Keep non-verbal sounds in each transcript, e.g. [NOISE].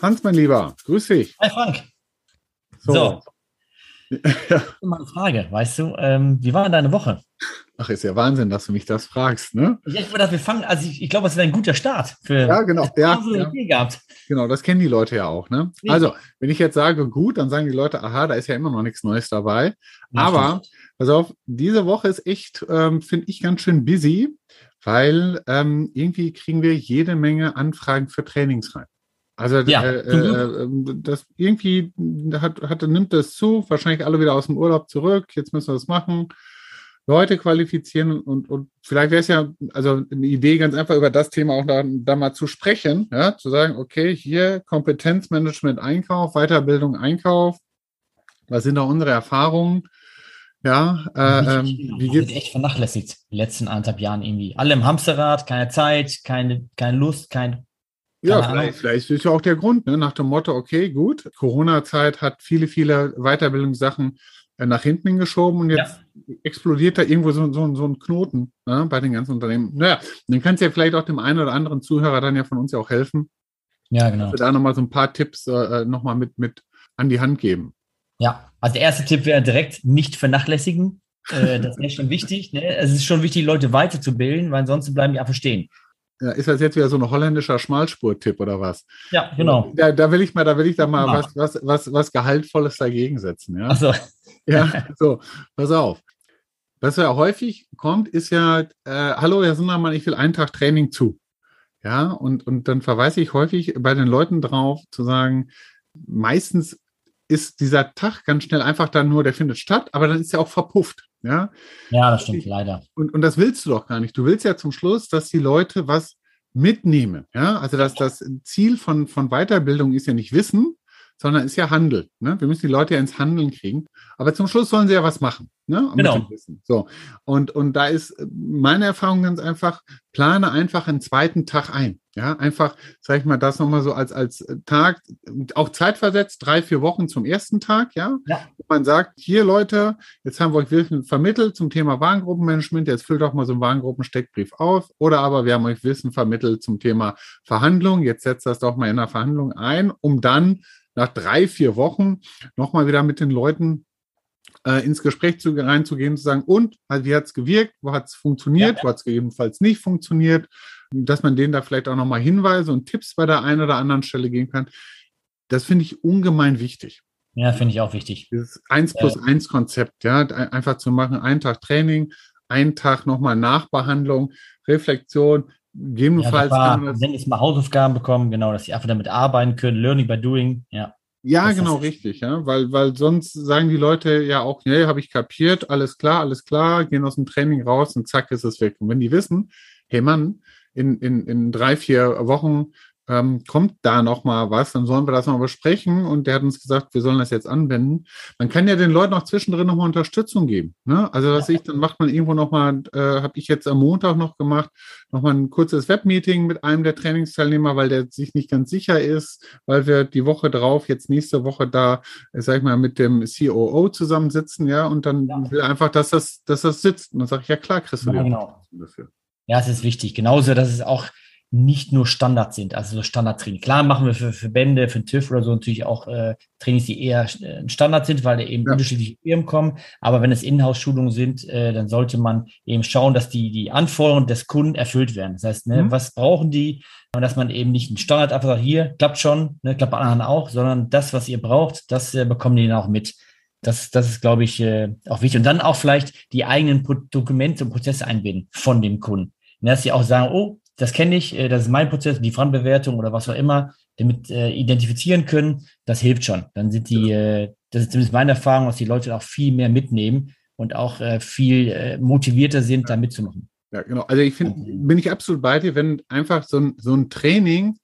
Hans, mein Lieber, grüß dich. Hi Frank. So. so. [LAUGHS] ja. Mal eine Frage, weißt du, ähm, wie war deine Woche? Ach, ist ja Wahnsinn, dass du mich das fragst, ne? Ja, ich würde, wir fangen, also ich, ich glaube, es ist ein guter Start für ja, genau, ja, ja. gehabt. Genau, das kennen die Leute ja auch, ne? Also, wenn ich jetzt sage gut, dann sagen die Leute, aha, da ist ja immer noch nichts Neues dabei. Aber, pass auf, diese Woche ist echt, ähm, finde ich, ganz schön busy, weil ähm, irgendwie kriegen wir jede Menge Anfragen für Trainings rein. Also ja, äh, äh, das irgendwie hat, hat, nimmt das zu, wahrscheinlich alle wieder aus dem Urlaub zurück, jetzt müssen wir das machen. Leute qualifizieren und, und vielleicht wäre es ja, also eine Idee, ganz einfach über das Thema auch da, da mal zu sprechen, ja, zu sagen, okay, hier Kompetenzmanagement, Einkauf, Weiterbildung, Einkauf, was sind da unsere Erfahrungen? Ja, äh, ähm, wie geht's? echt vernachlässigt, die letzten anderthalb Jahren irgendwie. Alle im Hamsterrad, keine Zeit, keine, keine Lust, kein ja, vielleicht, vielleicht ist ja auch der Grund, ne? nach dem Motto, okay, gut, Corona-Zeit hat viele, viele Weiterbildungssachen äh, nach hinten geschoben und jetzt ja. Explodiert da irgendwo so, so, so ein Knoten ne? bei den ganzen Unternehmen. Naja, dann kann es ja vielleicht auch dem einen oder anderen Zuhörer dann ja von uns ja auch helfen. Ja, genau. Dass wir da nochmal so ein paar Tipps äh, äh nochmal mit, mit an die Hand geben. Ja, also der erste Tipp wäre direkt nicht vernachlässigen. Äh, das ist schon wichtig. Ne? Es ist schon wichtig, Leute weiterzubilden, weil ansonsten bleiben die einfach stehen. Ja, ist das jetzt wieder so ein holländischer Schmalspur-Tipp oder was? Ja, genau. Da, da, will ich mal, da will ich da mal genau. was, was, was, was Gehaltvolles dagegen setzen. Ja? Ach so. Ja, so, pass auf. Was ja häufig kommt, ist ja, äh, hallo, Herr Sundermann, ich will einen Tag Training zu. Ja, und, und dann verweise ich häufig bei den Leuten drauf, zu sagen, meistens ist dieser Tag ganz schnell einfach dann nur, der findet statt, aber dann ist er auch verpufft. Ja, ja das stimmt, leider. Und, und das willst du doch gar nicht. Du willst ja zum Schluss, dass die Leute was mitnehmen. Ja, also dass das Ziel von, von Weiterbildung ist ja nicht Wissen, sondern ist ja Handel. Ne? Wir müssen die Leute ja ins Handeln kriegen. Aber zum Schluss sollen sie ja was machen. Ne? Genau. So. Und, und da ist meine Erfahrung ganz einfach, plane einfach einen zweiten Tag ein. Ja, einfach, sag ich mal, das nochmal so als, als Tag, auch zeitversetzt, drei, vier Wochen zum ersten Tag, ja. ja. Man sagt, hier Leute, jetzt haben wir euch Wissen vermittelt zum Thema Warengruppenmanagement, jetzt füllt doch mal so einen Warengruppensteckbrief auf. Oder aber wir haben euch Wissen vermittelt zum Thema Verhandlung, jetzt setzt das doch mal in der Verhandlung ein, um dann nach drei, vier Wochen nochmal wieder mit den Leuten äh, ins Gespräch zu, reinzugehen, zu sagen, und also, wie hat es gewirkt, wo hat es funktioniert, ja. wo hat es gegebenenfalls nicht funktioniert, dass man denen da vielleicht auch nochmal Hinweise und Tipps bei der einen oder anderen Stelle geben kann. Das finde ich ungemein wichtig. Ja, finde ich auch wichtig. Dieses 1 plus 1 Konzept, ja, einfach zu machen, einen Tag Training, einen Tag nochmal Nachbehandlung, Reflexion, gegebenenfalls. Ja, wenn es mal Hausaufgaben bekommen, genau, dass sie einfach damit arbeiten können, Learning by Doing, ja. Ja, genau, richtig, ja, weil, weil sonst sagen die Leute ja auch, nee, habe ich kapiert, alles klar, alles klar, gehen aus dem Training raus und zack ist es weg. Und wenn die wissen, hey Mann, in, in, in drei, vier Wochen ähm, kommt da noch mal was, dann sollen wir das noch besprechen. Und der hat uns gesagt, wir sollen das jetzt anwenden. Man kann ja den Leuten auch zwischendrin noch mal Unterstützung geben. Ne? Also was ich, dann macht man irgendwo noch mal, äh, habe ich jetzt am Montag noch gemacht, noch mal ein kurzes Webmeeting mit einem der Trainingsteilnehmer, weil der sich nicht ganz sicher ist, weil wir die Woche drauf, jetzt nächste Woche da, äh, sag ich mal, mit dem COO zusammensitzen, ja, und dann ja. will einfach, dass das, dass das sitzt. Und dann sage ich, ja klar, kriegst du ja, genau. dafür. Ja, es ist wichtig. Genauso, dass es auch nicht nur Standards sind, also so Standardtraining. Klar machen wir für Verbände, für den TÜV oder so natürlich auch äh, Trainings, die eher äh, Standard sind, weil eben ja. unterschiedliche Firmen kommen. Aber wenn es Inhouse-Schulungen sind, äh, dann sollte man eben schauen, dass die, die Anforderungen des Kunden erfüllt werden. Das heißt, ne, mhm. was brauchen die? Und dass man eben nicht einen Standard einfach sagt, hier, klappt schon, ne, klappt bei anderen auch, sondern das, was ihr braucht, das äh, bekommen die dann auch mit. Das, das ist, glaube ich, äh, auch wichtig. Und dann auch vielleicht die eigenen Dokumente und Prozesse einbinden von dem Kunden. Dass sie auch sagen, oh, das kenne ich, äh, das ist mein Prozess, die Fremdbewertung oder was auch immer, damit äh, identifizieren können, das hilft schon. Dann sind die, äh, das ist zumindest meine Erfahrung, dass die Leute auch viel mehr mitnehmen und auch äh, viel äh, motivierter sind, da mitzumachen. Ja, genau. Also ich finde, bin ich absolut bei dir, wenn einfach so ein, so ein Training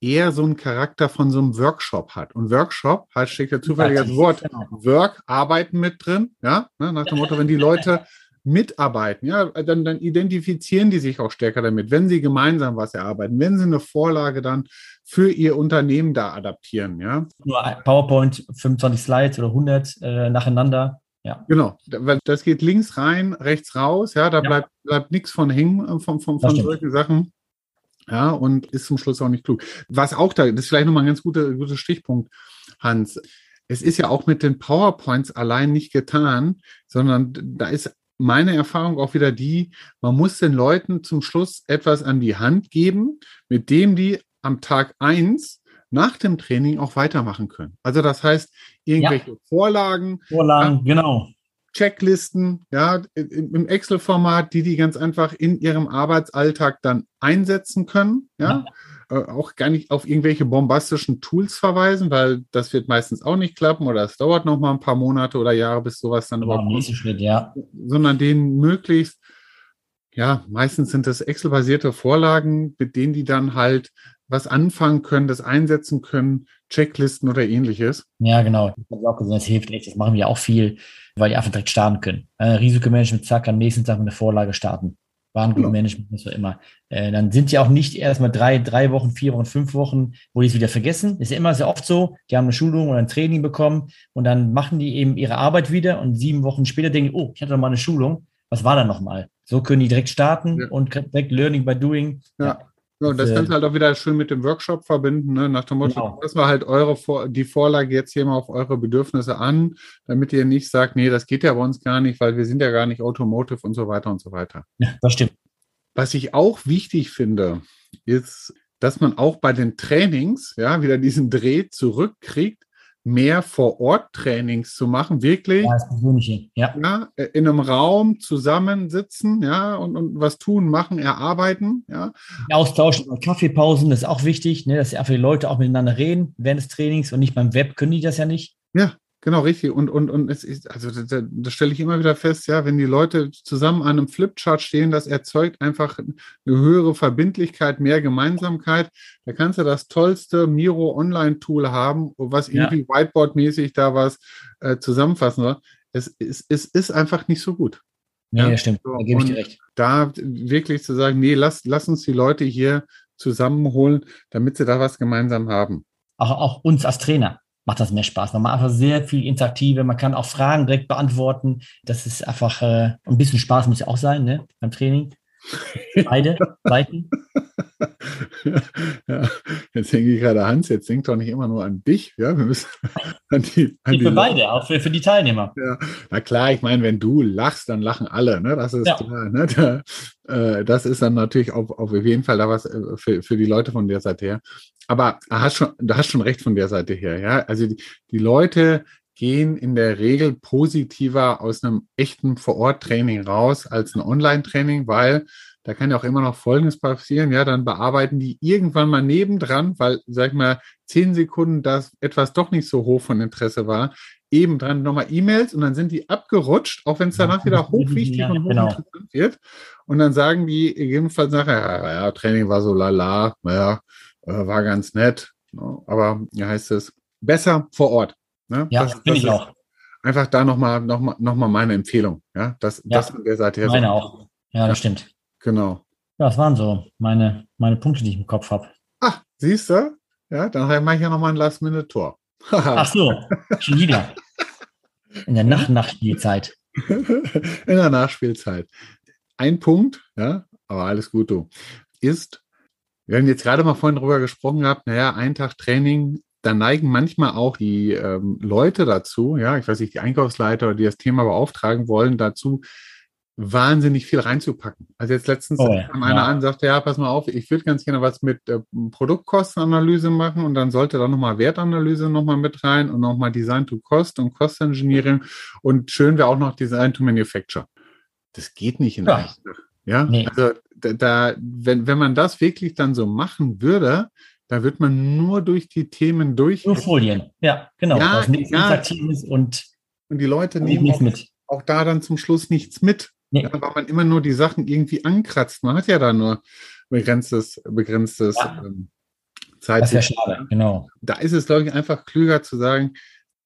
eher so einen Charakter von so einem Workshop hat. Und Workshop hat, steckt ja zufällig das Wort genau. Work, Arbeiten mit drin, ja, ne, nach dem Motto, wenn die Leute mitarbeiten, ja, dann, dann identifizieren die sich auch stärker damit, wenn sie gemeinsam was erarbeiten, wenn sie eine Vorlage dann für ihr Unternehmen da adaptieren, ja. Nur PowerPoint, 25 Slides oder 100 äh, nacheinander. Ja. Genau, weil das geht links rein, rechts raus, ja, da ja. bleibt, bleibt nichts von hängen äh, von, von, von solchen Sachen. Ja, und ist zum Schluss auch nicht klug. Was auch da, das ist vielleicht nochmal ein ganz guter, guter Stichpunkt, Hans. Es ist ja auch mit den PowerPoints allein nicht getan, sondern da ist meine Erfahrung auch wieder die, man muss den Leuten zum Schluss etwas an die Hand geben, mit dem die am Tag eins nach dem Training auch weitermachen können. Also das heißt, irgendwelche ja. Vorlagen. Vorlagen, ja, genau. Checklisten, ja, im Excel-Format, die die ganz einfach in ihrem Arbeitsalltag dann einsetzen können, ja. ja. Äh, auch gar nicht auf irgendwelche bombastischen Tools verweisen, weil das wird meistens auch nicht klappen oder es dauert noch mal ein paar Monate oder Jahre, bis sowas dann überhaupt kommt. Schritt, ja. Sondern denen möglichst, ja, meistens sind das Excel-basierte Vorlagen, mit denen die dann halt was anfangen können, das einsetzen können, Checklisten oder ähnliches. Ja, genau. Das habe ich auch gesehen, das hilft echt. Das machen wir auch viel, weil die einfach direkt starten können. Äh, Risikomanagement, zack, am nächsten Tag mit der Vorlage starten. Warengutmanagement, genau. so immer. Äh, dann sind die auch nicht erstmal drei, drei Wochen, vier Wochen, fünf Wochen, wo die es wieder vergessen. Ist ja immer sehr oft so. Die haben eine Schulung oder ein Training bekommen und dann machen die eben ihre Arbeit wieder und sieben Wochen später denken, oh, ich hatte noch mal eine Schulung. Was war da nochmal? So können die direkt starten ja. und direkt Learning by Doing. Ja. ja. Ja, und das kannst du halt auch wieder schön mit dem Workshop verbinden, ne? nach dem Motto, genau. das war halt eure Vor die Vorlage jetzt hier mal auf eure Bedürfnisse an, damit ihr nicht sagt, nee, das geht ja bei uns gar nicht, weil wir sind ja gar nicht Automotive und so weiter und so weiter. Ja, das stimmt. Was ich auch wichtig finde, ist, dass man auch bei den Trainings ja wieder diesen Dreh zurückkriegt, mehr Vor-Ort-Trainings zu machen, wirklich ja, das Persönliche. Ja. ja. in einem Raum zusammensitzen, ja, und, und was tun, machen, erarbeiten, ja. Austauschen, Kaffeepausen, das ist auch wichtig, ne, dass einfach die Leute auch miteinander reden während des Trainings und nicht beim Web können die das ja nicht. Ja, Genau, richtig. Und, und, und es ist, also das, das stelle ich immer wieder fest, ja, wenn die Leute zusammen an einem Flipchart stehen, das erzeugt einfach eine höhere Verbindlichkeit, mehr Gemeinsamkeit. Da kannst du das tollste Miro Online-Tool haben, was irgendwie ja. Whiteboard-mäßig da was äh, zusammenfassen soll. Es, es, es ist einfach nicht so gut. Nee, ja? stimmt. Da gebe ich dir recht. Da wirklich zu sagen, nee, lass, lass uns die Leute hier zusammenholen, damit sie da was gemeinsam haben. Auch, auch uns als Trainer macht das mehr Spaß. Man macht einfach sehr viel interaktive, man kann auch Fragen direkt beantworten. Das ist einfach äh, ein bisschen Spaß muss ja auch sein, ne, beim Training. Beide Seiten. [LAUGHS] Ja, jetzt denke ich gerade, Hans, jetzt denk doch nicht immer nur an dich. Ja, wir müssen [LAUGHS] an die. An die für beide, auch für, für die Teilnehmer. Ja, na klar, ich meine, wenn du lachst, dann lachen alle. Ne? Das ist ja. klar. Ne? Da, äh, das ist dann natürlich auf, auf jeden Fall da was äh, für, für die Leute von der Seite her. Aber du hast schon, du hast schon recht von der Seite her. Ja, also die, die Leute gehen in der Regel positiver aus einem echten Vor-Ort-Training raus als ein Online-Training, weil da kann ja auch immer noch Folgendes passieren. Ja, dann bearbeiten die irgendwann mal nebendran, weil, sag ich mal, zehn Sekunden das etwas doch nicht so hoch von Interesse war, eben dran nochmal E-Mails und dann sind die abgerutscht, auch wenn es danach wieder [LAUGHS] hochwichtig ja, und genau. hochinteressant genau. wird. Und dann sagen die jedenfalls nachher, ja, ja, Training war so lala, naja, äh, war ganz nett. Aber wie heißt es? Besser vor Ort. Ne? Ja, das, finde ich auch. Einfach da nochmal noch mal, noch mal meine Empfehlung. Ja, das, ja, das von der Seite her. Meine so. auch. Ja, das ja, stimmt. Genau. Ja, das waren so meine, meine Punkte, die ich im Kopf habe. Ah, siehst du? Ja, dann mache ich ja nochmal ein Last-Minute-Tor. [LAUGHS] Ach so, schon wieder. In der Nach-Nachspielzeit. In der Nachspielzeit. Ein Punkt, ja, aber alles gut, du, ist, wir haben jetzt gerade mal vorhin drüber gesprochen gehabt, naja, ein Tag Training da neigen manchmal auch die ähm, Leute dazu, ja, ich weiß nicht, die Einkaufsleiter, die das Thema beauftragen wollen, dazu wahnsinnig viel reinzupacken. Also jetzt letztens oh, kam einer ja. an, sagte, ja, pass mal auf, ich würde ganz gerne was mit äh, Produktkostenanalyse machen und dann sollte da nochmal Wertanalyse nochmal mit rein und nochmal Design to Cost und Cost Engineering und schön wäre auch noch Design to Manufacture. Das geht nicht in ja. Ja, nee. also da, da, wenn, wenn man das wirklich dann so machen würde, da wird man nur durch die Themen durch. Nur Folien, ja, genau. Ja, ja. Und, und die Leute nehmen auch, auch da dann zum Schluss nichts mit. Nee. Ja, weil man immer nur die Sachen irgendwie ankratzt. Man hat ja da nur begrenztes, begrenztes ja. ähm, Zeit. Das ist ja schade, genau. Da ist es, glaube ich, einfach klüger zu sagen,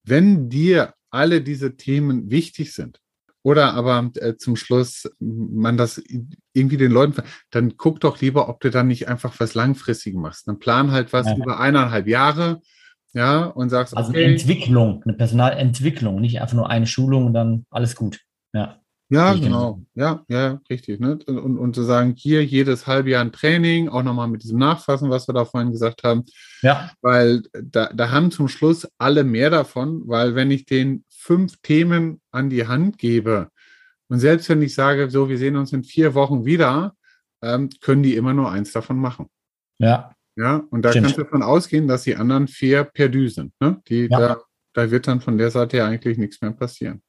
wenn dir alle diese Themen wichtig sind, oder aber äh, zum Schluss man das irgendwie den Leuten, dann guck doch lieber, ob du dann nicht einfach was langfristig machst. Dann plan halt was ja. über eineinhalb Jahre ja, und sagst, also okay, eine Entwicklung, eine Personalentwicklung, nicht einfach nur eine Schulung und dann alles gut. Ja. Ja, genau. Ja, ja, richtig. Ne? Und, und zu sagen, hier jedes halbe Jahr ein Training, auch nochmal mit diesem Nachfassen, was wir da vorhin gesagt haben. Ja. Weil da, da haben zum Schluss alle mehr davon, weil wenn ich den fünf Themen an die Hand gebe und selbst wenn ich sage, so, wir sehen uns in vier Wochen wieder, ähm, können die immer nur eins davon machen. Ja. Ja, und da Stimmt. kannst du davon ausgehen, dass die anderen vier perdu sind. Ne? Die, ja. da, da wird dann von der Seite ja eigentlich nichts mehr passieren.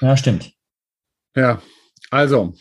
Ja, stimmt. Ja, also,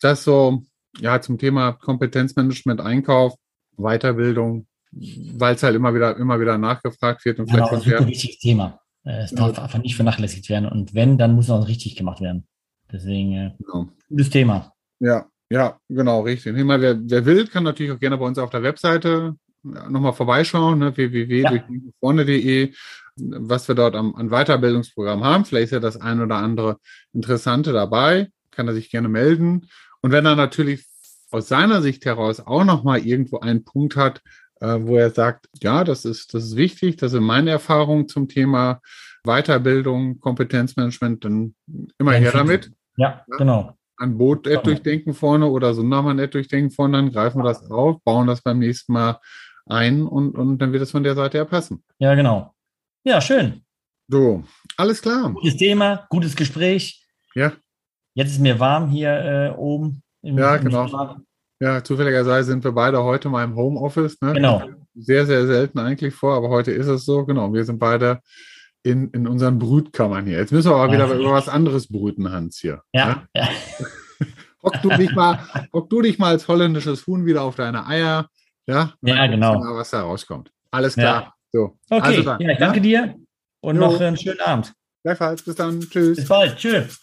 das so, ja, zum Thema Kompetenzmanagement, Einkauf, Weiterbildung, weil es halt immer wieder, immer wieder nachgefragt wird. Und genau, das ist ein wichtiges Thema. Äh, es darf ja. einfach nicht vernachlässigt werden. Und wenn, dann muss es auch richtig gemacht werden. Deswegen, äh, genau. gutes Thema. Ja, ja, genau, richtig. Wer, wer will, kann natürlich auch gerne bei uns auf der Webseite nochmal vorbeischauen, ne, www.vorne.de. Ja was wir dort am, an Weiterbildungsprogramm haben. Vielleicht ist ja das ein oder andere Interessante dabei, kann er sich gerne melden. Und wenn er natürlich aus seiner Sicht heraus auch nochmal irgendwo einen Punkt hat, äh, wo er sagt, ja, das ist, das ist wichtig, das sind meine Erfahrungen zum Thema Weiterbildung, Kompetenzmanagement, dann immer her damit. Ja, ja, genau. An Boot genau. durchdenken vorne oder Sundermann durchdenken vorne, dann greifen wir das auf, bauen das beim nächsten Mal ein und, und dann wird es von der Seite her passen. Ja, genau. Ja, schön. So, alles klar. Gutes Thema, gutes Gespräch. Ja. Jetzt ist mir warm hier äh, oben. Im, ja, genau. Im ja, zufälligerweise sind wir beide heute mal im Homeoffice. Ne? Genau. Sehr, sehr selten eigentlich vor, aber heute ist es so. Genau, wir sind beide in, in unseren Brütkammern hier. Jetzt müssen wir aber ja. wieder über was anderes brüten, Hans, hier. Ja. ja? [LAUGHS] hock, du dich mal, hock du dich mal als holländisches Huhn wieder auf deine Eier. Ja, ja genau. Mal, was da rauskommt. Alles klar. So. Okay, also dann, ja, danke ja? dir und jo. noch einen schönen Abend. Gleichfalls, bis dann. Tschüss. Bis bald. Tschüss.